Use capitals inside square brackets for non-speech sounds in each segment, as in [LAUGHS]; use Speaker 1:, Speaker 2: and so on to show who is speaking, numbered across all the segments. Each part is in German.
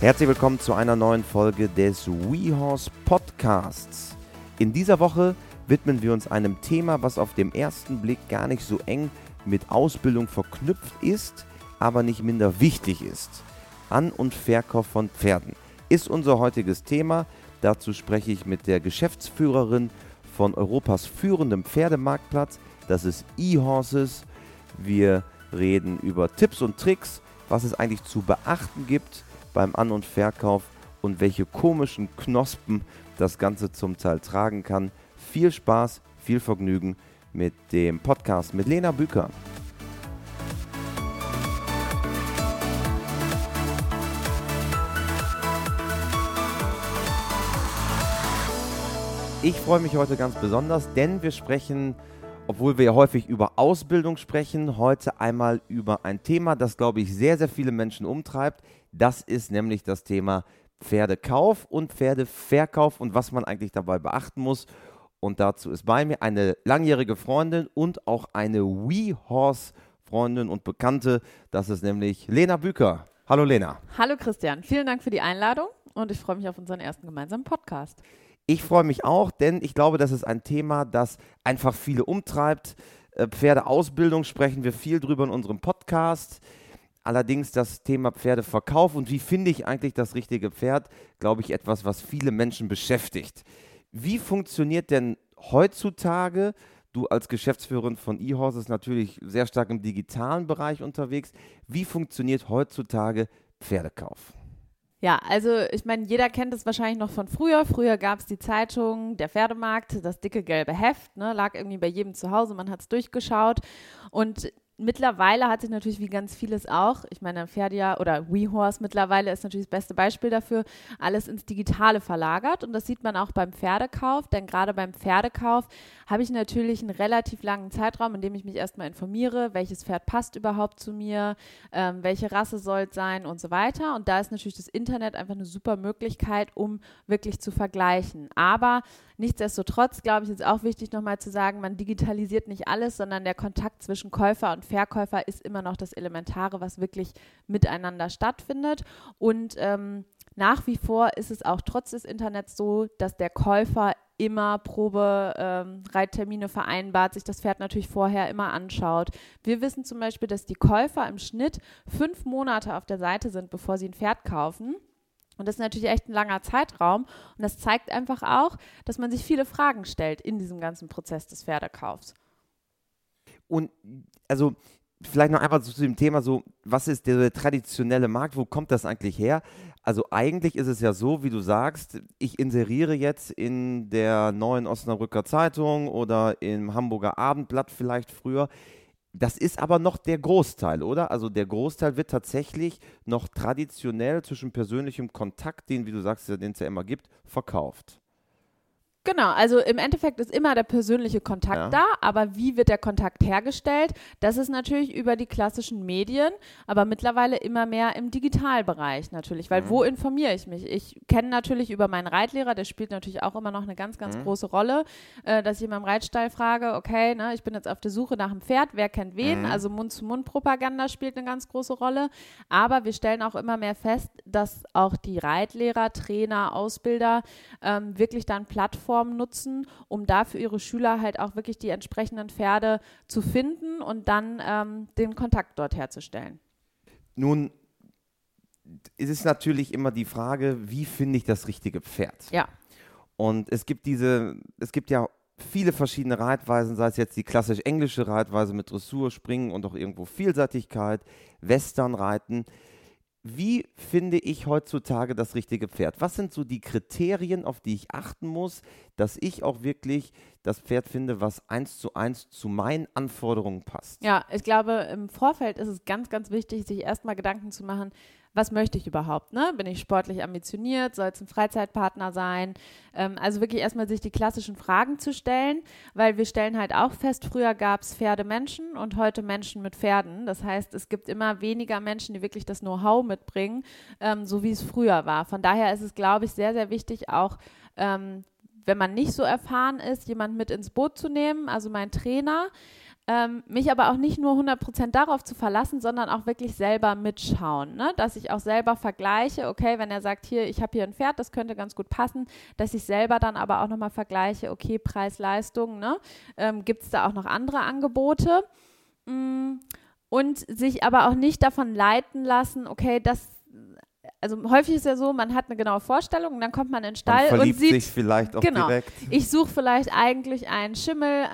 Speaker 1: Herzlich willkommen zu einer neuen Folge des WeHorse Podcasts. In dieser Woche widmen wir uns einem Thema, was auf den ersten Blick gar nicht so eng mit Ausbildung verknüpft ist, aber nicht minder wichtig ist. An- und Verkauf von Pferden ist unser heutiges Thema. Dazu spreche ich mit der Geschäftsführerin von Europas führendem Pferdemarktplatz. Das ist eHorses. Wir reden über Tipps und Tricks, was es eigentlich zu beachten gibt beim An- und Verkauf und welche komischen Knospen das Ganze zum Teil tragen kann. Viel Spaß, viel Vergnügen mit dem Podcast mit Lena Büker. Ich freue mich heute ganz besonders, denn wir sprechen, obwohl wir ja häufig über Ausbildung sprechen, heute einmal über ein Thema, das, glaube ich, sehr, sehr viele Menschen umtreibt. Das ist nämlich das Thema Pferdekauf und Pferdeverkauf und was man eigentlich dabei beachten muss. Und dazu ist bei mir eine langjährige Freundin und auch eine WeHorse-Freundin und Bekannte. Das ist nämlich Lena Büker. Hallo Lena.
Speaker 2: Hallo Christian, vielen Dank für die Einladung und ich freue mich auf unseren ersten gemeinsamen Podcast.
Speaker 1: Ich freue mich auch, denn ich glaube, das ist ein Thema, das einfach viele umtreibt. Äh, Pferdeausbildung sprechen wir viel drüber in unserem Podcast. Allerdings das Thema Pferdeverkauf und wie finde ich eigentlich das richtige Pferd, glaube ich, etwas, was viele Menschen beschäftigt. Wie funktioniert denn heutzutage, du als Geschäftsführerin von eHorses natürlich sehr stark im digitalen Bereich unterwegs, wie funktioniert heutzutage Pferdekauf?
Speaker 2: Ja, also ich meine, jeder kennt es wahrscheinlich noch von früher. Früher gab es die Zeitung, der Pferdemarkt, das dicke gelbe Heft, ne, lag irgendwie bei jedem zu Hause, man hat es durchgeschaut. Und mittlerweile hat sich natürlich wie ganz vieles auch, ich meine, Pferdia oder WeHorse mittlerweile ist natürlich das beste Beispiel dafür, alles ins Digitale verlagert. Und das sieht man auch beim Pferdekauf, denn gerade beim Pferdekauf habe ich natürlich einen relativ langen Zeitraum, in dem ich mich erstmal informiere, welches Pferd passt überhaupt zu mir, ähm, welche Rasse soll es sein und so weiter. Und da ist natürlich das Internet einfach eine super Möglichkeit, um wirklich zu vergleichen. Aber nichtsdestotrotz, glaube ich, ist auch wichtig nochmal zu sagen, man digitalisiert nicht alles, sondern der Kontakt zwischen Käufer und Verkäufer ist immer noch das Elementare, was wirklich miteinander stattfindet. Und ähm, nach wie vor ist es auch trotz des Internets so, dass der Käufer immer Probereittermine ähm, vereinbart, sich das Pferd natürlich vorher immer anschaut. Wir wissen zum Beispiel, dass die Käufer im Schnitt fünf Monate auf der Seite sind, bevor sie ein Pferd kaufen. Und das ist natürlich echt ein langer Zeitraum. Und das zeigt einfach auch, dass man sich viele Fragen stellt in diesem ganzen Prozess des Pferdekaufs.
Speaker 1: Und also vielleicht noch einfach zu dem Thema so, was ist der traditionelle Markt, wo kommt das eigentlich her? Also eigentlich ist es ja so, wie du sagst, ich inseriere jetzt in der neuen Osnabrücker Zeitung oder im Hamburger Abendblatt vielleicht früher. Das ist aber noch der Großteil, oder? Also der Großteil wird tatsächlich noch traditionell zwischen persönlichem Kontakt, den, wie du sagst, den es ja immer gibt, verkauft.
Speaker 2: Genau, also im Endeffekt ist immer der persönliche Kontakt ja. da, aber wie wird der Kontakt hergestellt? Das ist natürlich über die klassischen Medien, aber mittlerweile immer mehr im Digitalbereich natürlich, weil mhm. wo informiere ich mich? Ich kenne natürlich über meinen Reitlehrer, der spielt natürlich auch immer noch eine ganz, ganz mhm. große Rolle, äh, dass ich in meinem Reitstall frage, okay, ne, ich bin jetzt auf der Suche nach einem Pferd, wer kennt wen? Mhm. Also Mund-zu-Mund-Propaganda spielt eine ganz große Rolle, aber wir stellen auch immer mehr fest, dass auch die Reitlehrer, Trainer, Ausbilder ähm, wirklich dann Plattformen Plattformen nutzen, um da für ihre Schüler halt auch wirklich die entsprechenden Pferde zu finden und dann ähm, den Kontakt dort herzustellen.
Speaker 1: Nun ist es natürlich immer die Frage, wie finde ich das richtige Pferd?
Speaker 2: Ja.
Speaker 1: Und es gibt diese, es gibt ja viele verschiedene Reitweisen, sei es jetzt die klassisch englische Reitweise mit Dressur, Springen und auch irgendwo Vielseitigkeit, Westernreiten. Wie finde ich heutzutage das richtige Pferd? Was sind so die Kriterien, auf die ich achten muss, dass ich auch wirklich das Pferd finde, was eins zu eins zu meinen Anforderungen passt?
Speaker 2: Ja, ich glaube, im Vorfeld ist es ganz, ganz wichtig, sich erstmal Gedanken zu machen, was möchte ich überhaupt? Ne? Bin ich sportlich ambitioniert? Soll es ein Freizeitpartner sein? Ähm, also wirklich erstmal sich die klassischen Fragen zu stellen, weil wir stellen halt auch fest, früher gab es Pferdemenschen und heute Menschen mit Pferden. Das heißt, es gibt immer weniger Menschen, die wirklich das Know-how mitbringen, ähm, so wie es früher war. Von daher ist es, glaube ich, sehr, sehr wichtig, auch ähm, wenn man nicht so erfahren ist, jemand mit ins Boot zu nehmen, also mein Trainer ähm, mich aber auch nicht nur 100% darauf zu verlassen, sondern auch wirklich selber mitschauen, ne? dass ich auch selber vergleiche, okay, wenn er sagt, hier, ich habe hier ein Pferd, das könnte ganz gut passen, dass ich selber dann aber auch nochmal vergleiche, okay, Preis-Leistung, ne? ähm, gibt es da auch noch andere Angebote? Mm, und sich aber auch nicht davon leiten lassen, okay, das also häufig ist ja so, man hat eine genaue Vorstellung und dann kommt man in den Stall
Speaker 1: man
Speaker 2: und sieht
Speaker 1: sich vielleicht auch
Speaker 2: genau,
Speaker 1: direkt.
Speaker 2: Ich suche vielleicht eigentlich einen Schimmel,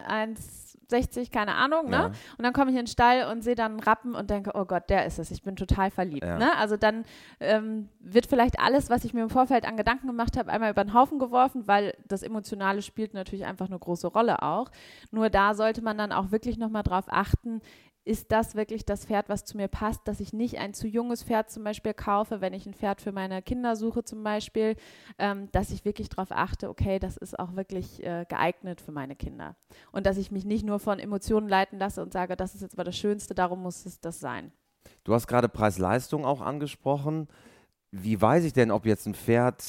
Speaker 2: 1,60, keine Ahnung, ne?
Speaker 1: Ja.
Speaker 2: Und dann komme ich in den Stall und sehe dann einen Rappen und denke, oh Gott, der ist es, ich bin total verliebt.
Speaker 1: Ja.
Speaker 2: Ne? Also dann ähm, wird vielleicht alles, was ich mir im Vorfeld an Gedanken gemacht habe, einmal über den Haufen geworfen, weil das Emotionale spielt natürlich einfach eine große Rolle auch. Nur da sollte man dann auch wirklich nochmal drauf achten, ist das wirklich das Pferd, was zu mir passt, dass ich nicht ein zu junges Pferd zum Beispiel kaufe, wenn ich ein Pferd für meine Kinder suche zum Beispiel, ähm, dass ich wirklich darauf achte, okay, das ist auch wirklich äh, geeignet für meine Kinder. Und dass ich mich nicht nur von Emotionen leiten lasse und sage, das ist jetzt aber das Schönste, darum muss es das sein.
Speaker 1: Du hast gerade Preis-Leistung auch angesprochen. Wie weiß ich denn, ob jetzt ein Pferd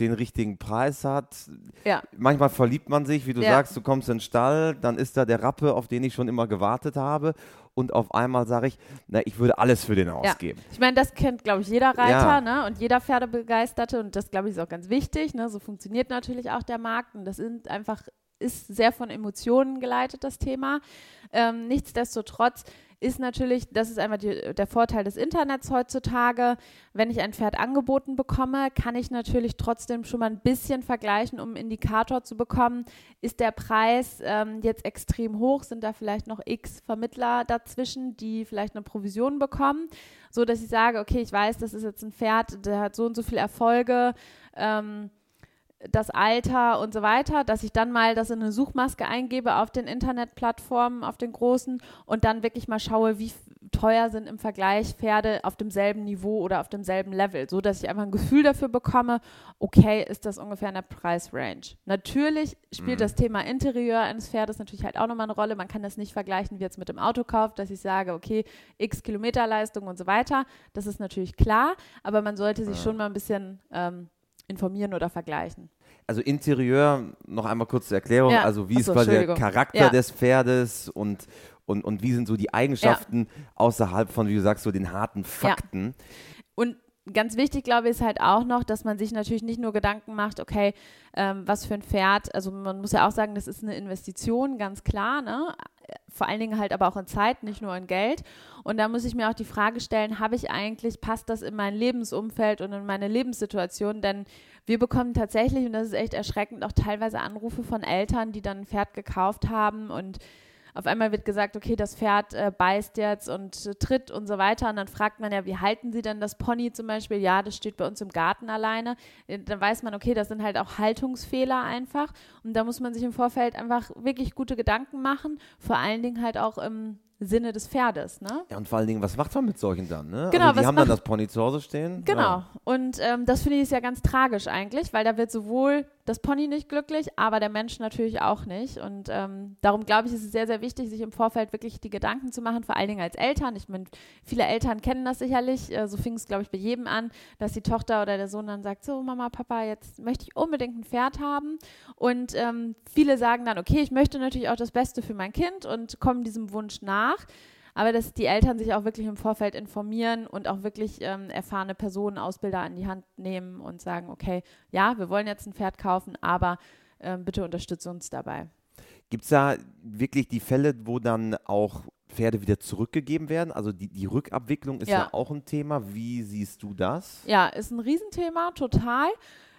Speaker 1: den richtigen Preis hat?
Speaker 2: Ja.
Speaker 1: Manchmal verliebt man sich, wie du
Speaker 2: Ja.
Speaker 1: sagst, du kommst in den Stall, dann ist da der Rappe, auf den ich schon immer gewartet habe. Und auf einmal sage ich, na, ich würde alles für den ausgeben.
Speaker 2: Ich meine, das kennt, glaube ich, jeder Reiter
Speaker 1: Ja.
Speaker 2: ne? und jeder Pferdebegeisterte und das, glaube ich, ist auch ganz wichtig. Ne? So funktioniert natürlich auch der Markt und das sind einfach, ist sehr von Emotionen geleitet, das Thema. Ähm, nichtsdestotrotz ist natürlich, das ist einfach die, der Vorteil des Internets heutzutage. Wenn ich ein Pferd angeboten bekomme, kann ich natürlich trotzdem schon mal ein bisschen vergleichen, um einen Indikator zu bekommen. Ist der Preis ähm, jetzt extrem hoch? Sind da vielleicht noch x Vermittler dazwischen, die vielleicht eine Provision bekommen? So dass ich sage, okay, ich weiß, das ist jetzt ein Pferd, der hat so und so viele Erfolge. Ähm, das Alter und so weiter, dass ich dann mal das in eine Suchmaske eingebe auf den Internetplattformen, auf den großen und dann wirklich mal schaue, wie teuer sind im Vergleich Pferde auf demselben Niveau oder auf demselben Level, so dass ich einfach ein Gefühl dafür bekomme, okay, ist das ungefähr in der Preisrange. Natürlich spielt das Thema Interieur eines Pferdes natürlich halt auch nochmal eine Rolle. Man kann das nicht vergleichen wie jetzt mit dem Autokauf, dass ich sage, okay, x Kilometerleistung und so weiter. Das ist natürlich klar, aber man sollte sich schon mal ein bisschen ähm, informieren oder vergleichen.
Speaker 1: Also Interieur, noch einmal kurz zur Erklärung,
Speaker 2: Ja.
Speaker 1: also wie
Speaker 2: Ach
Speaker 1: ist quasi der. Charakter
Speaker 2: Ja.
Speaker 1: des Pferdes und, und, und wie sind so die Eigenschaften außerhalb von, wie du sagst, so den harten Fakten.
Speaker 2: Und ganz wichtig, glaube ich, ist halt auch noch, dass man sich natürlich nicht nur Gedanken macht, okay, ähm, was für ein Pferd, also man muss ja auch sagen, das ist eine Investition, ganz klar, ne? Vor allen Dingen halt aber auch in Zeit, nicht nur in Geld. Und da muss ich mir auch die Frage stellen, habe ich eigentlich, passt das in mein Lebensumfeld und in meine Lebenssituation? Denn wir bekommen tatsächlich, und das ist echt erschreckend, auch teilweise Anrufe von Eltern, die dann ein Pferd gekauft haben und auf einmal wird gesagt, okay, das Pferd äh, beißt jetzt und äh, tritt und so weiter. Und dann fragt man ja, wie halten Sie denn das Pony zum Beispiel? Ja, das steht bei uns im Garten alleine. Äh, Dann weiß man, okay, das sind halt auch Haltungsfehler einfach. Und da muss man sich im Vorfeld einfach wirklich gute Gedanken machen. Vor allen Dingen halt auch im Sinne des Pferdes, ne?
Speaker 1: Ja, und vor allen Dingen, was macht man mit solchen dann? Ne?
Speaker 2: Genau,
Speaker 1: also die
Speaker 2: was
Speaker 1: haben dann das Pony zu Hause stehen.
Speaker 2: Genau.
Speaker 1: Ja.
Speaker 2: Und ähm, das finde ich ist ja ganz tragisch eigentlich, weil da wird sowohl das Pony nicht glücklich, aber der Mensch natürlich auch nicht. Und ähm, darum glaube ich, ist es sehr, sehr wichtig, sich im Vorfeld wirklich die Gedanken zu machen, vor allen Dingen als Eltern. Ich meine, viele Eltern kennen das sicherlich. Äh, so fing es, glaube ich, bei jedem an, dass die Tochter oder der Sohn dann sagt, so Mama, Papa, jetzt möchte ich unbedingt ein Pferd haben. Und ähm, viele sagen dann, okay, ich möchte natürlich auch das Beste für mein Kind und kommen diesem Wunsch nach. Aber dass die Eltern sich auch wirklich im Vorfeld informieren und auch wirklich ähm, erfahrene Personen, Ausbilder an die Hand nehmen und sagen, okay, ja, wir wollen jetzt ein Pferd kaufen, aber ähm, bitte unterstütze uns dabei.
Speaker 1: Gibt es da wirklich die Fälle, wo dann auch Pferde wieder zurückgegeben werden? Also die, die Rückabwicklung ist ja.
Speaker 2: Ja.
Speaker 1: auch ein Thema. Wie siehst du das?
Speaker 2: Ja, ist ein Riesenthema, total.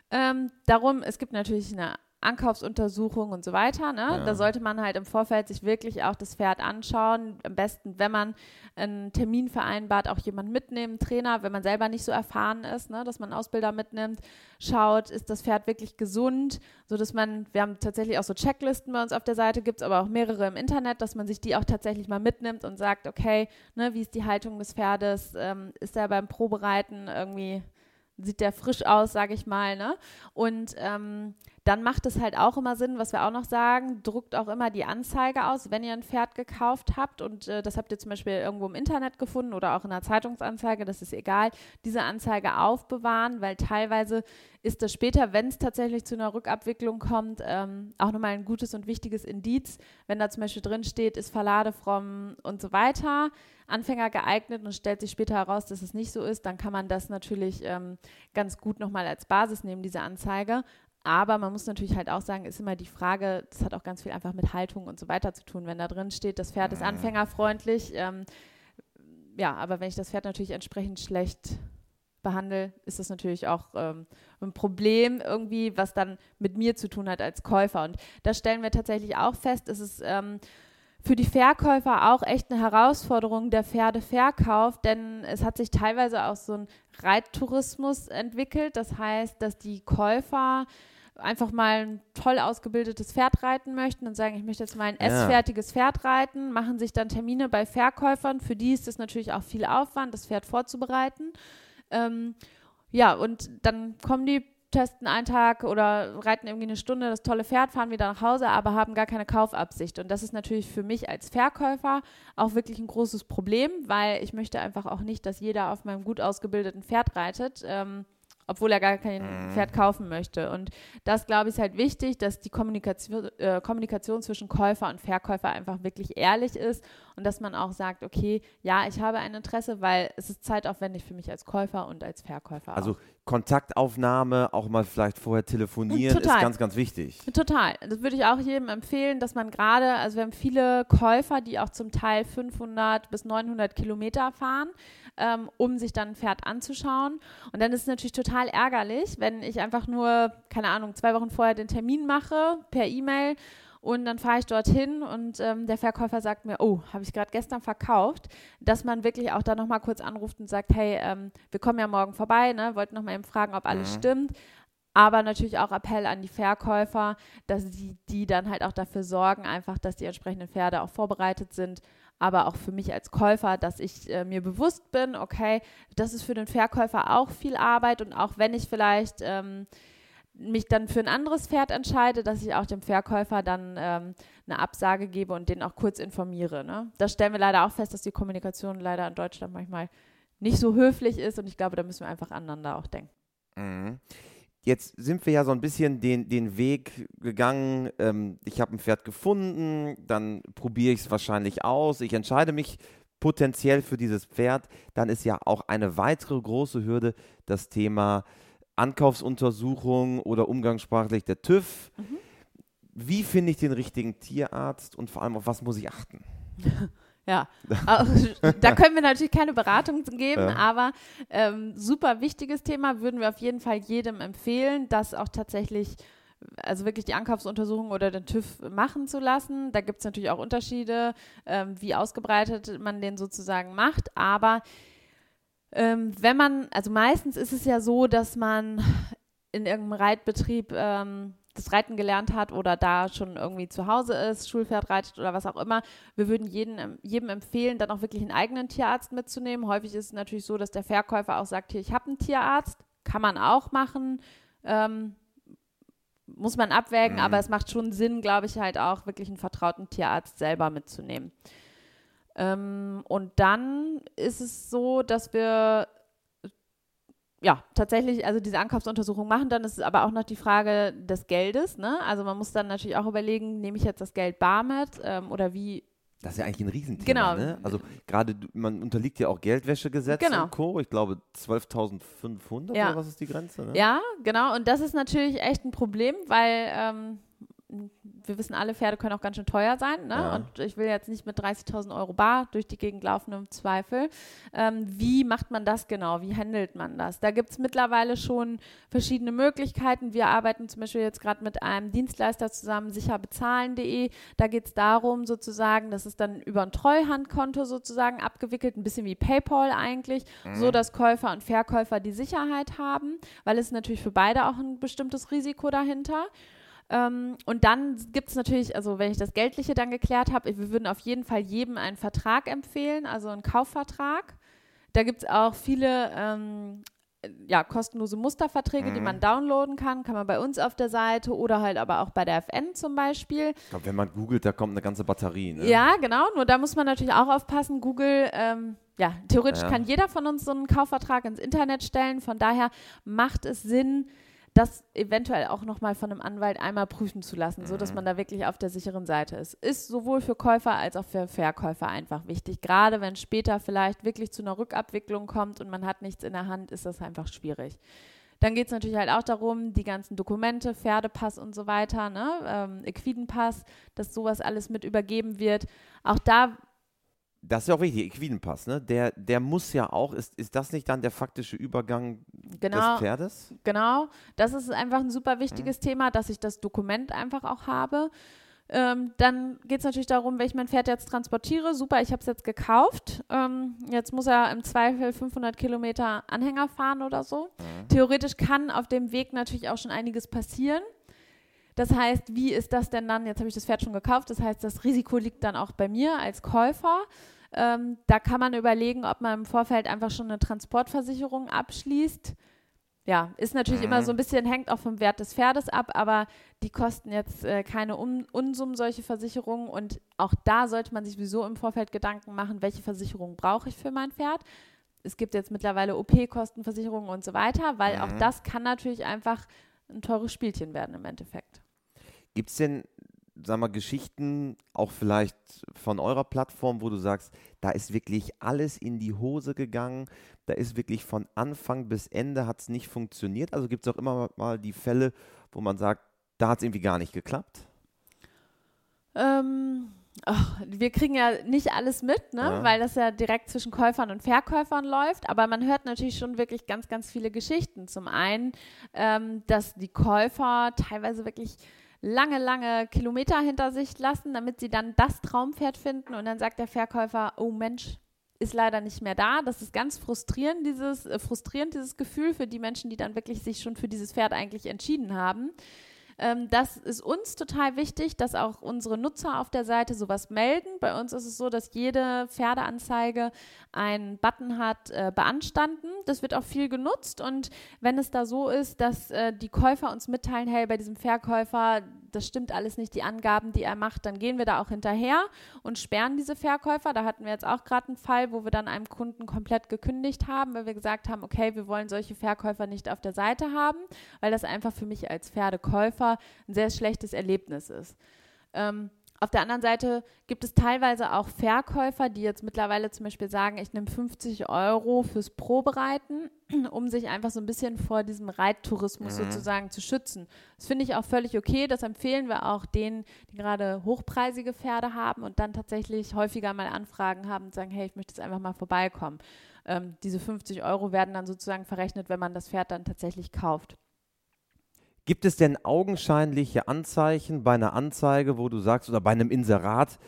Speaker 2: Ähm, darum, es gibt natürlich eine Ankaufsuntersuchung und so weiter. Ne?
Speaker 1: Ja.
Speaker 2: Da sollte man halt im Vorfeld sich wirklich auch das Pferd anschauen. Am besten, wenn man einen Termin vereinbart, auch jemand mitnehmen, Trainer, wenn man selber nicht so erfahren ist, ne? dass man Ausbilder mitnimmt, schaut, ist das Pferd wirklich gesund, so dass man, wir haben tatsächlich auch so Checklisten bei uns auf der Seite, gibt es aber auch mehrere im Internet, dass man sich die auch tatsächlich mal mitnimmt und sagt, okay, ne, wie ist die Haltung des Pferdes, ähm, ist er beim Probereiten irgendwie sieht der frisch aus, sage ich mal, ne? Und ähm, dann macht es halt auch immer Sinn, was wir auch noch sagen, druckt auch immer die Anzeige aus, wenn ihr ein Pferd gekauft habt. Und äh, das habt ihr zum Beispiel irgendwo im Internet gefunden oder auch in einer Zeitungsanzeige, das ist egal, diese Anzeige aufbewahren, weil teilweise ist das später, wenn es tatsächlich zu einer Rückabwicklung kommt, ähm, auch nochmal ein gutes und wichtiges Indiz, wenn da zum Beispiel drin steht, ist verladefromm und so weiter, Anfänger geeignet und stellt sich später heraus, dass es nicht so ist, dann kann man das natürlich ähm, ganz gut nochmal als Basis nehmen, diese Anzeige. Aber man muss natürlich halt auch sagen, ist immer die Frage, das hat auch ganz viel einfach mit Haltung und so weiter zu tun. Wenn da drin steht, das Pferd ist anfängerfreundlich, ähm, ja, aber wenn ich das Pferd natürlich entsprechend schlecht behandle, ist das natürlich auch ähm, ein Problem irgendwie, was dann mit mir zu tun hat als Käufer. Und das stellen wir tatsächlich auch fest. Es ist ähm, für die Verkäufer auch echt eine Herausforderung, der Pferdeverkauf, denn es hat sich teilweise auch so ein Reittourismus entwickelt. Das heißt, dass die Käufer einfach mal ein toll ausgebildetes Pferd reiten möchten und sagen, ich möchte jetzt mal ein ja. essfertiges Pferd reiten, machen sich dann Termine bei Verkäufern. Für die ist es natürlich auch viel Aufwand, das Pferd vorzubereiten. Ähm, ja, und dann kommen die testen einen Tag oder reiten irgendwie eine Stunde das tolle Pferd, fahren wieder nach Hause, aber haben gar keine Kaufabsicht. Und das ist natürlich für mich als Verkäufer auch wirklich ein großes Problem, weil ich möchte einfach auch nicht, dass jeder auf meinem gut ausgebildeten Pferd reitet. Ähm, obwohl er gar kein mhm. Pferd kaufen möchte. Und das, glaube ich, ist halt wichtig, dass die Kommunikation, äh, Kommunikation zwischen Käufer und Verkäufer einfach wirklich ehrlich ist und dass man auch sagt, okay, ja, ich habe ein Interesse, weil es ist zeitaufwendig für mich als Käufer und als Verkäufer.
Speaker 1: Also auch. Kontaktaufnahme, auch mal vielleicht vorher telefonieren, Total. ist ganz, ganz wichtig.
Speaker 2: Total. Das würde ich auch jedem empfehlen, dass man gerade, also wir haben viele Käufer, die auch zum Teil 500 bis 900 Kilometer fahren ähm, um sich dann ein Pferd anzuschauen. Und dann ist es natürlich total ärgerlich, wenn ich einfach nur, keine Ahnung, zwei Wochen vorher den Termin mache per E-Mail und dann fahre ich dorthin und ähm, der Verkäufer sagt mir, oh, habe ich gerade gestern verkauft, dass man wirklich auch da nochmal kurz anruft und sagt, hey, ähm, wir kommen ja morgen vorbei, ne? wollten nochmal eben fragen, ob alles mhm. stimmt. Aber natürlich auch Appell an die Verkäufer, dass sie die dann halt auch dafür sorgen, einfach, dass die entsprechenden Pferde auch vorbereitet sind aber auch für mich als Käufer, dass ich äh, mir bewusst bin, okay, das ist für den Verkäufer auch viel Arbeit und auch wenn ich vielleicht ähm, mich dann für ein anderes Pferd entscheide, dass ich auch dem Verkäufer dann ähm, eine Absage gebe und den auch kurz informiere. Ne? Das stellen wir leider auch fest, dass die Kommunikation leider in Deutschland manchmal nicht so höflich ist und ich glaube, da müssen wir einfach aneinander auch denken.
Speaker 1: Mhm. Jetzt sind wir ja so ein bisschen den, den Weg gegangen. Ähm, ich habe ein Pferd gefunden, dann probiere ich es wahrscheinlich aus. Ich entscheide mich potenziell für dieses Pferd. Dann ist ja auch eine weitere große Hürde das Thema Ankaufsuntersuchung oder umgangssprachlich der TÜV. Mhm. Wie finde ich den richtigen Tierarzt und vor allem auf was muss ich achten? [LAUGHS]
Speaker 2: Ja, da können wir natürlich keine Beratung geben, ja. aber ähm, super wichtiges Thema würden wir auf jeden Fall jedem empfehlen, das auch tatsächlich, also wirklich die Ankaufsuntersuchung oder den TÜV machen zu lassen. Da gibt es natürlich auch Unterschiede, ähm, wie ausgebreitet man den sozusagen macht, aber ähm, wenn man, also meistens ist es ja so, dass man in irgendeinem Reitbetrieb ähm, das Reiten gelernt hat oder da schon irgendwie zu Hause ist, Schulpferd reitet oder was auch immer, wir würden jeden, jedem empfehlen, dann auch wirklich einen eigenen Tierarzt mitzunehmen. Häufig ist es natürlich so, dass der Verkäufer auch sagt, hier, ich habe einen Tierarzt, kann man auch machen, ähm, muss man abwägen, mhm. aber es macht schon Sinn, glaube ich, halt auch wirklich einen vertrauten Tierarzt selber mitzunehmen. Ähm, und dann ist es so, dass wir ja, tatsächlich, also diese Ankaufsuntersuchung machen, dann ist es aber auch noch die Frage des Geldes. Ne? Also man muss dann natürlich auch überlegen, nehme ich jetzt das Geld bar mit ähm, oder wie
Speaker 1: das ist ja eigentlich ein Riesenthema.
Speaker 2: Genau.
Speaker 1: Ne? Also gerade, man unterliegt ja auch Geldwäschegesetz genau. und Co. Ich glaube 12.500 ja. oder was ist die Grenze? Ne?
Speaker 2: Ja, genau. Und das ist natürlich echt ein Problem, weil ähm, wir wissen alle, Pferde können auch ganz schön teuer sein. Ne? Ja. Und ich will jetzt nicht mit 30.000 Euro bar durch die Gegend laufen im Zweifel. Ähm, wie macht man das genau? Wie handelt man das? Da gibt es mittlerweile schon verschiedene Möglichkeiten. Wir arbeiten zum Beispiel jetzt gerade mit einem Dienstleister zusammen, sicherbezahlen.de. Da geht es darum, sozusagen, das ist dann über ein Treuhandkonto sozusagen abgewickelt, ein bisschen wie PayPal eigentlich, mhm. so dass Käufer und Verkäufer die Sicherheit haben, weil es natürlich für beide auch ein bestimmtes Risiko dahinter. Ähm, und dann gibt es natürlich, also wenn ich das Geldliche dann geklärt habe, wir würden auf jeden Fall jedem einen Vertrag empfehlen, also einen Kaufvertrag. Da gibt es auch viele ähm, ja, kostenlose Musterverträge, mhm. die man downloaden kann. Kann man bei uns auf der Seite oder halt aber auch bei der FN zum Beispiel.
Speaker 1: Ich glaube, wenn man googelt, da kommt eine ganze Batterie. Ne?
Speaker 2: Ja, genau. Nur da muss man natürlich auch aufpassen. Google, ähm, ja, theoretisch ja. kann jeder von uns so einen Kaufvertrag ins Internet stellen. Von daher macht es Sinn, das eventuell auch nochmal von einem Anwalt einmal prüfen zu lassen, mhm. sodass man da wirklich auf der sicheren Seite ist. Ist sowohl für Käufer als auch für Verkäufer einfach wichtig. Gerade wenn später vielleicht wirklich zu einer Rückabwicklung kommt und man hat nichts in der Hand, ist das einfach schwierig. Dann geht es natürlich halt auch darum, die ganzen Dokumente, Pferdepass und so weiter, ne? ähm, Equidenpass, dass sowas alles mit übergeben wird. Auch da
Speaker 1: das ist ja auch wichtig, Equidenpass, ne? Der, der muss ja auch, ist, ist das nicht dann der faktische Übergang genau, des Pferdes?
Speaker 2: Genau, das ist einfach ein super wichtiges mhm. Thema, dass ich das Dokument einfach auch habe. Ähm, dann geht es natürlich darum, wenn ich mein Pferd jetzt transportiere. Super, ich habe es jetzt gekauft. Ähm, jetzt muss er im Zweifel 500 Kilometer Anhänger fahren oder so. Mhm. Theoretisch kann auf dem Weg natürlich auch schon einiges passieren. Das heißt, wie ist das denn dann? Jetzt habe ich das Pferd schon gekauft. Das heißt, das Risiko liegt dann auch bei mir als Käufer. Ähm, da kann man überlegen, ob man im Vorfeld einfach schon eine Transportversicherung abschließt. Ja, ist natürlich mhm. immer so ein bisschen, hängt auch vom Wert des Pferdes ab, aber die kosten jetzt äh, keine Un Unsummen, solche Versicherungen. Und auch da sollte man sich sowieso im Vorfeld Gedanken machen, welche Versicherung brauche ich für mein Pferd. Es gibt jetzt mittlerweile OP-Kostenversicherungen und so weiter, weil mhm. auch das kann natürlich einfach ein teures Spielchen werden im Endeffekt.
Speaker 1: Gibt es denn, sag mal, Geschichten, auch vielleicht von eurer Plattform, wo du sagst, da ist wirklich alles in die Hose gegangen, da ist wirklich von Anfang bis Ende hat es nicht funktioniert? Also gibt es auch immer mal die Fälle, wo man sagt, da hat es irgendwie gar nicht geklappt?
Speaker 2: Ähm, Ach, wir kriegen ja nicht alles mit, ne? Ja. weil das ja direkt zwischen Käufern und Verkäufern läuft. Aber man hört natürlich schon wirklich ganz, ganz viele Geschichten. Zum einen, ähm, dass die Käufer teilweise wirklich lange, lange Kilometer hinter sich lassen, damit sie dann das Traumpferd finden. Und dann sagt der Verkäufer, oh Mensch, ist leider nicht mehr da. Das ist ganz frustrierend, dieses, äh, frustrierend, dieses Gefühl für die Menschen, die dann wirklich sich schon für dieses Pferd eigentlich entschieden haben. Ähm, das ist uns total wichtig, dass auch unsere Nutzer auf der Seite sowas melden. Bei uns ist es so, dass jede Pferdeanzeige einen Button hat, äh, beanstanden. Das wird auch viel genutzt und wenn es da so ist, dass äh, die Käufer uns mitteilen, hey, bei diesem Verkäufer, das stimmt alles nicht, die Angaben, die er macht, dann gehen wir da auch hinterher und sperren diese Verkäufer. Da hatten wir jetzt auch gerade einen Fall, wo wir dann einem Kunden komplett gekündigt haben, weil wir gesagt haben, okay, wir wollen solche Verkäufer nicht auf der Seite haben, weil das einfach für mich als Pferdekäufer ein sehr schlechtes Erlebnis ist. Ähm, auf der anderen Seite gibt es teilweise auch Verkäufer, die jetzt mittlerweile zum Beispiel sagen, ich nehme 50 Euro fürs Probereiten, [CLEARS THROAT] um sich einfach so ein bisschen vor diesem Reittourismus mhm. sozusagen zu schützen. Das finde ich auch völlig okay. Das empfehlen wir auch denen, die gerade hochpreisige Pferde haben und dann tatsächlich häufiger mal Anfragen haben und sagen, hey, ich möchte jetzt einfach mal vorbeikommen. Ähm, diese 50 Euro werden dann sozusagen verrechnet, wenn man das Pferd dann tatsächlich kauft.
Speaker 1: Gibt es denn augenscheinliche Anzeichen bei einer Anzeige, wo du sagst, oder bei einem Inserat,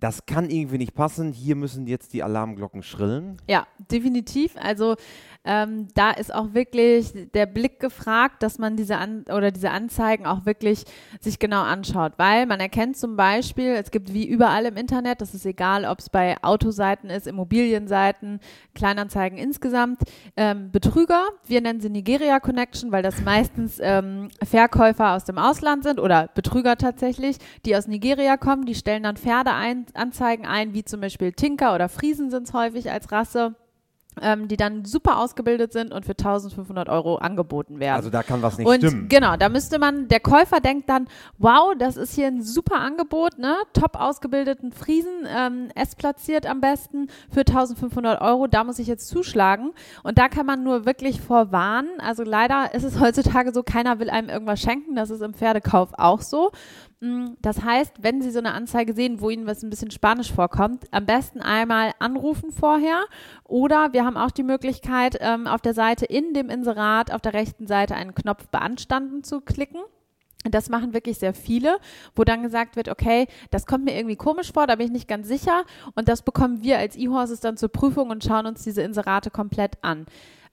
Speaker 1: das kann irgendwie nicht passen, hier müssen jetzt die Alarmglocken schrillen?
Speaker 2: Ja, definitiv. Also ähm, da ist auch wirklich der Blick gefragt, dass man diese An oder diese Anzeigen auch wirklich sich genau anschaut, weil man erkennt zum Beispiel, es gibt wie überall im Internet, das ist egal, ob es bei Autoseiten ist, Immobilienseiten, Kleinanzeigen insgesamt, ähm, Betrüger. Wir nennen sie Nigeria Connection, weil das meistens ähm, Verkäufer aus dem Ausland sind oder Betrüger tatsächlich, die aus Nigeria kommen, die stellen dann Pferdeanzeigen ein, wie zum Beispiel Tinker oder Friesen sind es häufig als Rasse ähm, die dann super ausgebildet sind und für 1500 Euro angeboten werden.
Speaker 1: Also da kann was nicht
Speaker 2: und
Speaker 1: stimmen.
Speaker 2: Genau, da müsste man, der Käufer denkt dann, wow, das ist hier ein super Angebot, ne? top ausgebildeten Friesen, ähm, es platziert am besten für 1500 Euro, da muss ich jetzt zuschlagen. Und da kann man nur wirklich vorwarnen. Also leider ist es [LAUGHS] heutzutage so, keiner will einem irgendwas schenken, das ist im Pferdekauf auch so. Mm, das heißt, wenn Sie so eine Anzeige sehen, wo Ihnen was ein bisschen Spanisch vorkommt, am besten einmal anrufen vorher oder wir haben auch die Möglichkeit, ähm, auf der Seite in dem Inserat auf der rechten Seite einen Knopf beanstanden zu klicken. Das machen wirklich sehr viele, wo dann gesagt wird, okay, das kommt mir irgendwie komisch vor, da bin ich nicht ganz sicher. Und das bekommen wir als E-Horses dann zur Prüfung und schauen uns diese Inserate komplett an.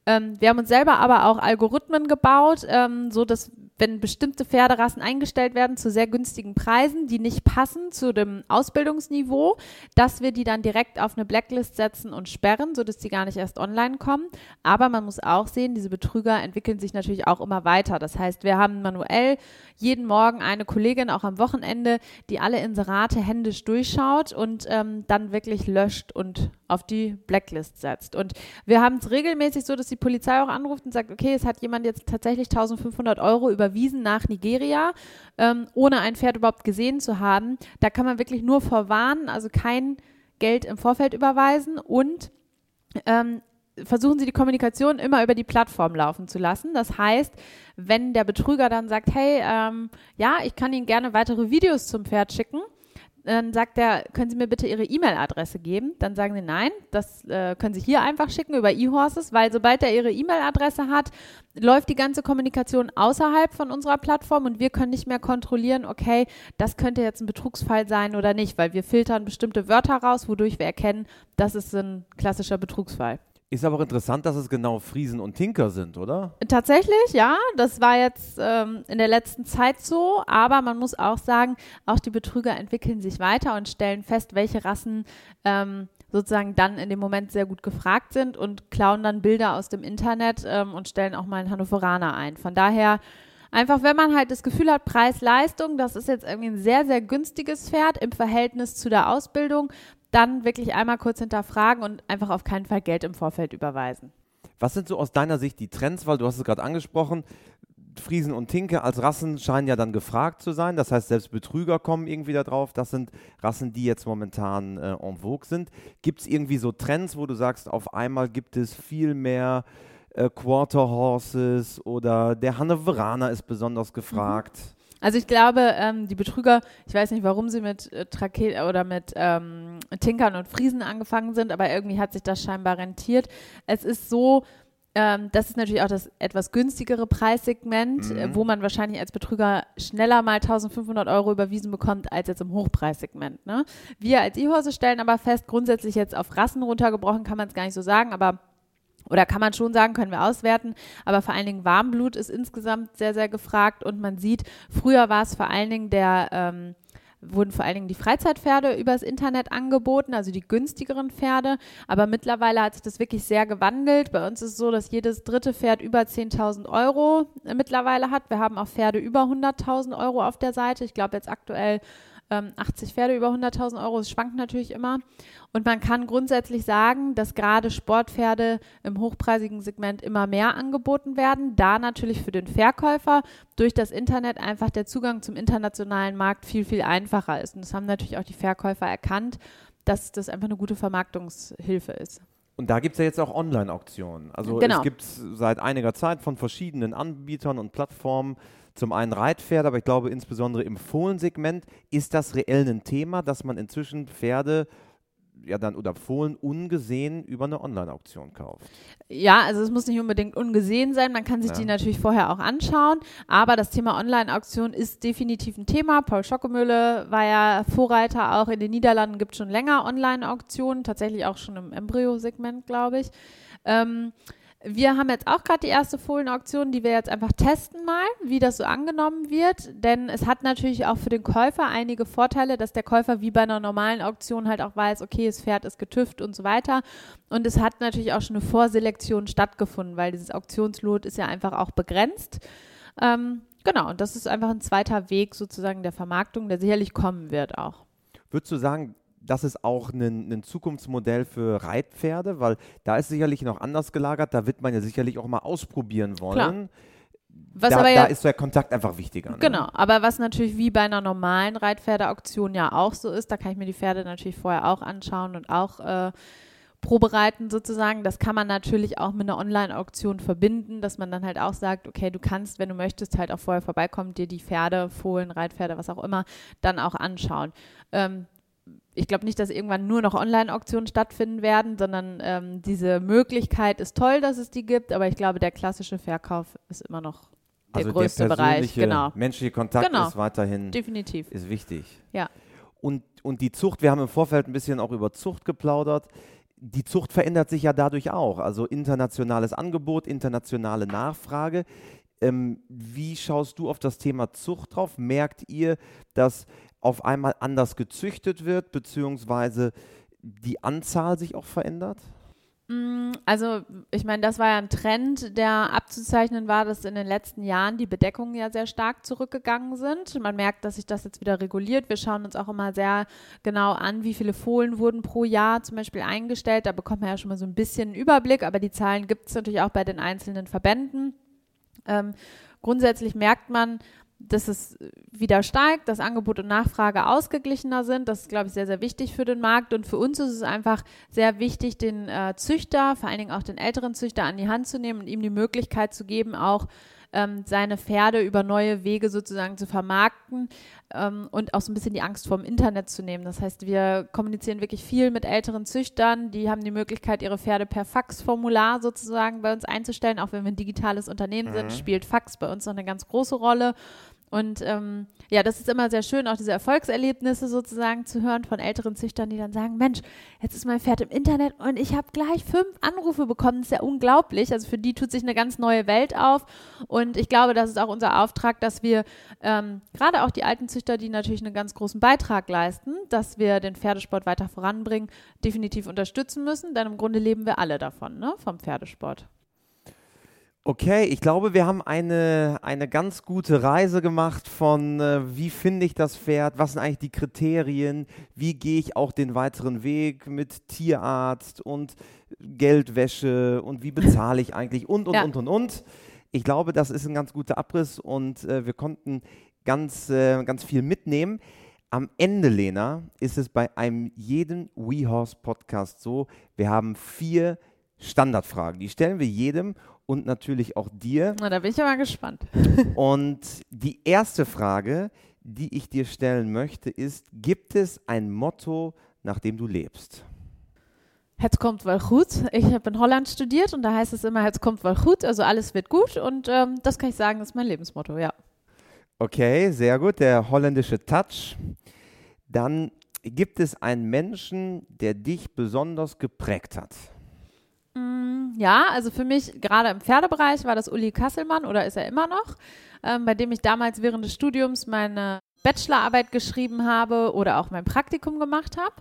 Speaker 2: Ähm, wir haben uns selber aber auch Algorithmen gebaut, ähm, so dass wenn bestimmte Pferderassen eingestellt werden zu sehr günstigen Preisen, die nicht passen zu dem Ausbildungsniveau, dass wir die dann direkt auf eine Blacklist setzen und sperren, sodass die gar nicht erst online kommen. Aber man muss auch sehen, diese Betrüger entwickeln sich natürlich auch immer weiter. Das heißt, wir haben manuell jeden Morgen eine Kollegin, auch am Wochenende, die alle Inserate händisch durchschaut und ähm, dann wirklich löscht und auf die Blacklist setzt. Und wir haben es regelmäßig so, dass die Polizei auch anruft und sagt, okay, es hat jemand jetzt tatsächlich 1500 Euro überwiesen nach Nigeria, ähm, ohne ein Pferd überhaupt gesehen zu haben. Da kann man wirklich nur vorwarnen, also kein Geld im Vorfeld überweisen und ähm, versuchen Sie die Kommunikation immer über die Plattform laufen zu lassen. Das heißt, wenn der Betrüger dann sagt, hey, ähm, ja, ich kann Ihnen gerne weitere Videos zum Pferd schicken, dann sagt er, können Sie mir bitte Ihre E-Mail-Adresse geben? Dann sagen sie, nein, das äh, können Sie hier einfach schicken über eHorses, weil sobald er Ihre E-Mail-Adresse hat, läuft die ganze Kommunikation außerhalb von unserer Plattform und wir können nicht mehr kontrollieren, okay, das könnte jetzt ein Betrugsfall sein oder nicht, weil wir filtern bestimmte Wörter raus, wodurch wir erkennen, das ist ein klassischer Betrugsfall.
Speaker 1: Ist aber auch interessant, dass es genau Friesen und Tinker sind, oder?
Speaker 2: Tatsächlich, ja. Das war jetzt ähm, in der letzten Zeit so. Aber man muss auch sagen, auch die Betrüger entwickeln sich weiter und stellen fest, welche Rassen ähm, sozusagen dann in dem Moment sehr gut gefragt sind und klauen dann Bilder aus dem Internet ähm, und stellen auch mal einen Hannoveraner ein. Von daher Einfach, wenn man halt das Gefühl hat, Preis-Leistung, das ist jetzt irgendwie ein sehr, sehr günstiges Pferd im Verhältnis zu der Ausbildung, dann wirklich einmal kurz hinterfragen und einfach auf keinen Fall Geld im Vorfeld überweisen.
Speaker 1: Was sind so aus deiner Sicht die Trends? Weil du hast es gerade angesprochen, Friesen und Tinke als Rassen scheinen ja dann gefragt zu sein. Das heißt, selbst Betrüger kommen irgendwie da drauf. Das sind Rassen, die jetzt momentan äh, en vogue sind. Gibt es irgendwie so Trends, wo du sagst, auf einmal gibt es viel mehr äh, Quarter Horses oder der Hannoveraner ist besonders gefragt? Mhm.
Speaker 2: Also ich glaube, ähm, die Betrüger, ich weiß nicht, warum sie mit äh, Trake oder mit ähm, Tinkern und Friesen angefangen sind, aber irgendwie hat sich das scheinbar rentiert. Es ist so, ähm, das ist natürlich auch das etwas günstigere Preissegment, mhm. äh, wo man wahrscheinlich als Betrüger schneller mal 1500 Euro überwiesen bekommt als jetzt im Hochpreissegment. Ne? Wir als E-Horse stellen aber fest, grundsätzlich jetzt auf Rassen runtergebrochen kann man es gar nicht so sagen, aber oder kann man schon sagen, können wir auswerten, aber vor allen Dingen Warmblut ist insgesamt sehr, sehr gefragt und man sieht, früher war es vor allen Dingen der, ähm, wurden vor allen Dingen die Freizeitpferde übers Internet angeboten, also die günstigeren Pferde, aber mittlerweile hat sich das wirklich sehr gewandelt. Bei uns ist es so, dass jedes dritte Pferd über 10.000 Euro mittlerweile hat. Wir haben auch Pferde über 100.000 Euro auf der Seite. Ich glaube jetzt aktuell ähm, 80 Pferde über 100.000 Euro, es schwankt natürlich immer. Und man kann grundsätzlich sagen, dass gerade Sportpferde im hochpreisigen Segment immer mehr angeboten werden, da natürlich für den Verkäufer durch das Internet einfach der Zugang zum internationalen Markt viel, viel einfacher ist. Und das haben natürlich auch die Verkäufer erkannt, dass das einfach eine gute Vermarktungshilfe ist.
Speaker 1: Und da gibt es ja jetzt auch Online-Auktionen. Also genau. es gibt seit einiger Zeit von verschiedenen Anbietern und Plattformen zum einen Reitpferde, aber ich glaube insbesondere im Fohlensegment ist das reell ein Thema, dass man inzwischen Pferde ja dann oder Fohlen ungesehen über eine Online-Auktion kauft.
Speaker 2: Ja, also es muss nicht unbedingt ungesehen sein, man kann sich ja. die natürlich vorher auch anschauen, aber das Thema Online-Auktion ist definitiv ein Thema. Paul Schockemöhle war ja Vorreiter auch in den Niederlanden, gibt schon länger Online-Auktionen, tatsächlich auch schon im Embryo-Segment, glaube ich. Ähm, wir haben jetzt auch gerade die erste Fohlenauktion, die wir jetzt einfach testen mal, wie das so angenommen wird. Denn es hat natürlich auch für den Käufer einige Vorteile, dass der Käufer wie bei einer normalen Auktion halt auch weiß, okay, das Pferd ist getüft und so weiter. Und es hat natürlich auch schon eine Vorselektion stattgefunden, weil dieses Auktionslot ist ja einfach auch begrenzt. Ähm, genau, und das ist einfach ein zweiter Weg sozusagen der Vermarktung, der sicherlich kommen wird auch.
Speaker 1: Würdest du sagen, das ist auch ein, ein, Zukunftsmodell für Reitpferde, weil da ist sicherlich noch anders gelagert, da wird man ja sicherlich auch mal ausprobieren wollen. Klar. Was da, ja, da ist der Kontakt einfach wichtiger. Ne?
Speaker 2: Genau, aber was natürlich wie bei einer normalen Reitpferdeauktion ja auch so ist, da kann ich mir die Pferde natürlich vorher auch anschauen und auch äh, probereiten sozusagen. Das kann man natürlich auch mit einer Online-Auktion verbinden, dass man dann halt auch sagt, okay, du kannst, wenn du möchtest, halt auch vorher vorbeikommen, dir die Pferde, Fohlen, Reitpferde, was auch immer, dann auch anschauen. Ähm, ich glaube nicht, dass irgendwann nur noch Online-Auktionen stattfinden werden, sondern ähm, diese Möglichkeit ist toll, dass es die gibt, aber ich glaube, der klassische Verkauf ist immer noch der also größte der Bereich.
Speaker 1: Genau. Menschliche Kontakt genau. ist weiterhin
Speaker 2: Definitiv.
Speaker 1: ist wichtig.
Speaker 2: Ja.
Speaker 1: Und, und die Zucht, wir haben im Vorfeld ein bisschen auch über Zucht geplaudert. Die Zucht verändert sich ja dadurch auch. Also internationales Angebot, internationale Nachfrage. Ähm, wie schaust du auf das Thema Zucht drauf? Merkt ihr, dass auf einmal anders gezüchtet wird, beziehungsweise die Anzahl sich auch verändert?
Speaker 2: Mm, also, ich meine, das war ja ein Trend, der abzuzeichnen war, dass in den letzten Jahren die Bedeckungen ja sehr stark zurückgegangen sind. Man merkt, dass sich das jetzt wieder reguliert. Wir schauen uns auch immer sehr genau an, wie viele Fohlen wurden pro Jahr zum Beispiel eingestellt. Da bekommt man ja schon mal so ein bisschen einen Überblick, aber die Zahlen gibt es natürlich auch bei den einzelnen Verbänden. Ähm, grundsätzlich merkt man, dass es wieder steigt, dass Angebot und Nachfrage ausgeglichener sind. Das ist, glaube ich, sehr, sehr wichtig für den Markt. Und für uns ist es einfach sehr wichtig, den äh, Züchter, vor allen Dingen auch den älteren Züchter, an die Hand zu nehmen und ihm die Möglichkeit zu geben, auch ähm, seine Pferde über neue Wege sozusagen zu vermarkten ähm, und auch so ein bisschen die Angst vor dem Internet zu nehmen. Das heißt, wir kommunizieren wirklich viel mit älteren Züchtern, die haben die Möglichkeit, ihre Pferde per Faxformular sozusagen bei uns einzustellen. Auch wenn wir ein digitales Unternehmen mhm. sind, spielt Fax bei uns noch eine ganz große Rolle. Und ähm, ja, das ist immer sehr schön, auch diese Erfolgserlebnisse sozusagen zu hören von älteren Züchtern, die dann sagen, Mensch, jetzt ist mein Pferd im Internet und ich habe gleich fünf Anrufe bekommen. Das ist ja unglaublich. Also für die tut sich eine ganz neue Welt auf. Und ich glaube, das ist auch unser Auftrag, dass wir ähm, gerade auch die alten Züchter, die natürlich einen ganz großen Beitrag leisten, dass wir den Pferdesport weiter voranbringen, definitiv unterstützen müssen. Denn im Grunde leben wir alle davon, ne, vom Pferdesport.
Speaker 1: Okay, ich glaube, wir haben eine, eine ganz gute Reise gemacht von, äh, wie finde ich das Pferd, was sind eigentlich die Kriterien, wie gehe ich auch den weiteren Weg mit Tierarzt und Geldwäsche und wie bezahle ich eigentlich und, und, ja. und, und, und. Ich glaube, das ist ein ganz guter Abriss und äh, wir konnten ganz, äh, ganz viel mitnehmen. Am Ende, Lena, ist es bei einem jeden WeHorse Podcast so, wir haben vier Standardfragen. Die stellen wir jedem und natürlich auch dir.
Speaker 2: Na, da bin ich ja mal gespannt. [LAUGHS] [LAUGHS]
Speaker 1: und die erste Frage, die ich dir stellen möchte, ist: Gibt es ein Motto, nach dem du lebst?
Speaker 2: Het kommt wel gut. Ich habe in Holland studiert und da heißt es immer, het kommt wel gut, also alles wird gut und ähm, das kann ich sagen, ist mein Lebensmotto, ja.
Speaker 1: Okay, sehr gut, der holländische Touch. Dann gibt es einen Menschen, der dich besonders geprägt hat.
Speaker 2: Mm, ja, also für mich gerade im Pferdebereich war das Uli Kasselmann oder ist er immer noch, ähm, bei dem ich damals während des Studiums meine Bachelorarbeit geschrieben habe oder auch mein Praktikum gemacht habe.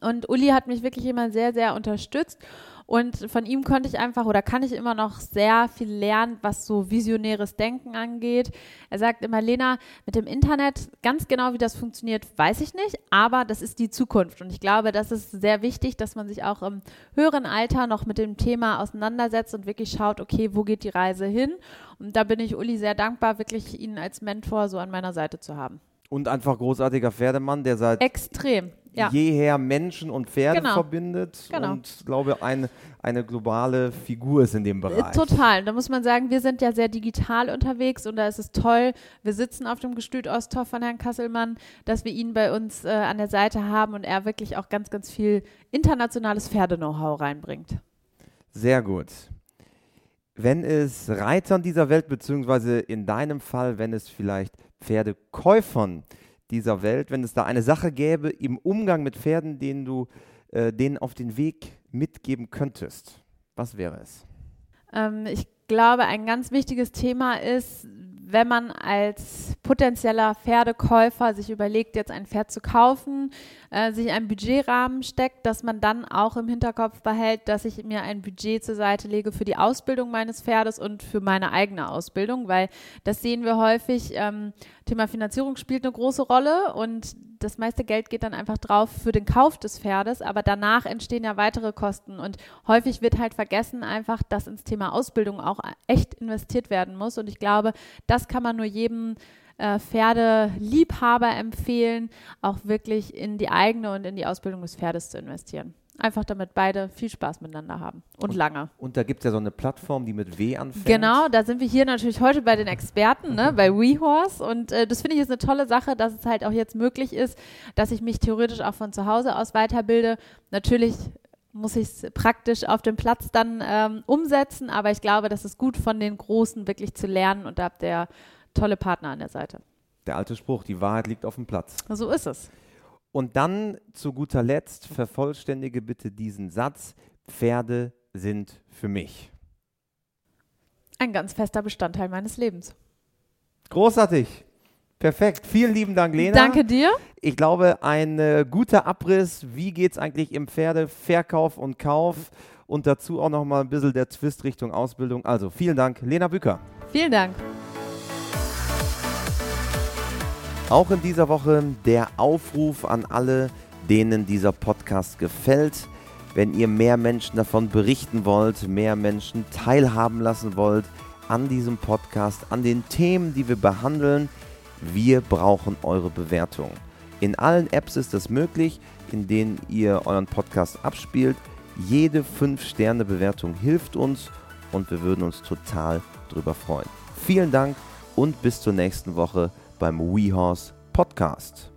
Speaker 2: Und Uli hat mich wirklich immer sehr, sehr unterstützt und von ihm konnte ich einfach oder kann ich immer noch sehr viel lernen, was so visionäres Denken angeht. Er sagt immer, Lena, mit dem Internet, ganz genau wie das funktioniert, weiß ich nicht, aber das ist die Zukunft. Und ich glaube, das ist sehr wichtig, dass man sich auch im höheren Alter noch mit dem Thema auseinandersetzt und wirklich schaut, okay, wo geht die Reise hin? Und da bin ich Uli sehr dankbar, wirklich ihn als Mentor so an meiner Seite zu haben.
Speaker 1: Und einfach großartiger Pferdemann, der seit
Speaker 2: extrem ja.
Speaker 1: jeher Menschen und Pferde genau. verbindet genau. und glaube eine, eine globale Figur ist in dem Bereich.
Speaker 2: Total. Da muss man sagen, wir sind ja sehr digital unterwegs und da ist es toll. Wir sitzen auf dem Gestüt Osthoff von Herrn Kasselmann, dass wir ihn bei uns äh, an der Seite haben und er wirklich auch ganz, ganz viel internationales Pferde-Know-how reinbringt.
Speaker 1: Sehr gut. Wenn es Reitern dieser Welt, beziehungsweise in deinem Fall, wenn es vielleicht Pferdekäufern dieser Welt, wenn es da eine Sache gäbe im Umgang mit Pferden, den du äh, denen auf den Weg mitgeben könntest, was wäre es?
Speaker 2: Ähm, ich glaube, ein ganz wichtiges Thema ist, wenn man als potenzieller Pferdekäufer sich überlegt, jetzt ein Pferd zu kaufen, äh, sich einen Budgetrahmen steckt, dass man dann auch im Hinterkopf behält, dass ich mir ein Budget zur Seite lege für die Ausbildung meines Pferdes und für meine eigene Ausbildung, weil das sehen wir häufig. Ähm, Thema Finanzierung spielt eine große Rolle und das meiste Geld geht dann einfach drauf für den Kauf des Pferdes, aber danach entstehen ja weitere Kosten und häufig wird halt vergessen einfach, dass ins Thema Ausbildung auch echt investiert werden muss und ich glaube, das kann man nur jedem äh, Pferdeliebhaber empfehlen, auch wirklich in die eigene und in die Ausbildung des Pferdes zu investieren. Einfach damit beide viel Spaß miteinander haben und, und lange.
Speaker 1: Und da gibt es ja so eine Plattform, die mit W anfängt.
Speaker 2: Genau, da sind wir hier natürlich heute bei den Experten, ne, bei WeHorse. Und äh, das finde ich ist eine tolle Sache, dass es halt auch jetzt möglich ist, dass ich mich theoretisch auch von zu Hause aus weiterbilde. Natürlich muss ich es praktisch auf dem Platz dann ähm, umsetzen, aber ich glaube, das ist gut von den Großen wirklich zu lernen und da habt ihr tolle Partner an der Seite.
Speaker 1: Der alte Spruch, die Wahrheit liegt auf dem Platz.
Speaker 2: So ist es.
Speaker 1: Und dann zu guter Letzt vervollständige bitte diesen Satz, Pferde sind für mich.
Speaker 2: Ein ganz fester Bestandteil meines Lebens.
Speaker 1: Großartig. Perfekt. Vielen lieben Dank, Lena.
Speaker 2: Danke dir.
Speaker 1: Ich glaube, ein äh, guter Abriss, wie geht es eigentlich im Pferdeverkauf und Kauf und dazu auch nochmal ein bisschen der Twist Richtung Ausbildung. Also vielen Dank, Lena Bücker.
Speaker 2: Vielen Dank.
Speaker 1: Auch in dieser Woche der Aufruf an alle, denen dieser Podcast gefällt. Wenn ihr mehr Menschen davon berichten wollt, mehr Menschen teilhaben lassen wollt an diesem Podcast, an den Themen, die wir behandeln, wir brauchen eure Bewertung. In allen Apps ist das möglich, in denen ihr euren Podcast abspielt. Jede 5-Sterne-Bewertung hilft uns und wir würden uns total drüber freuen. Vielen Dank und bis zur nächsten Woche beim WeHorse Podcast.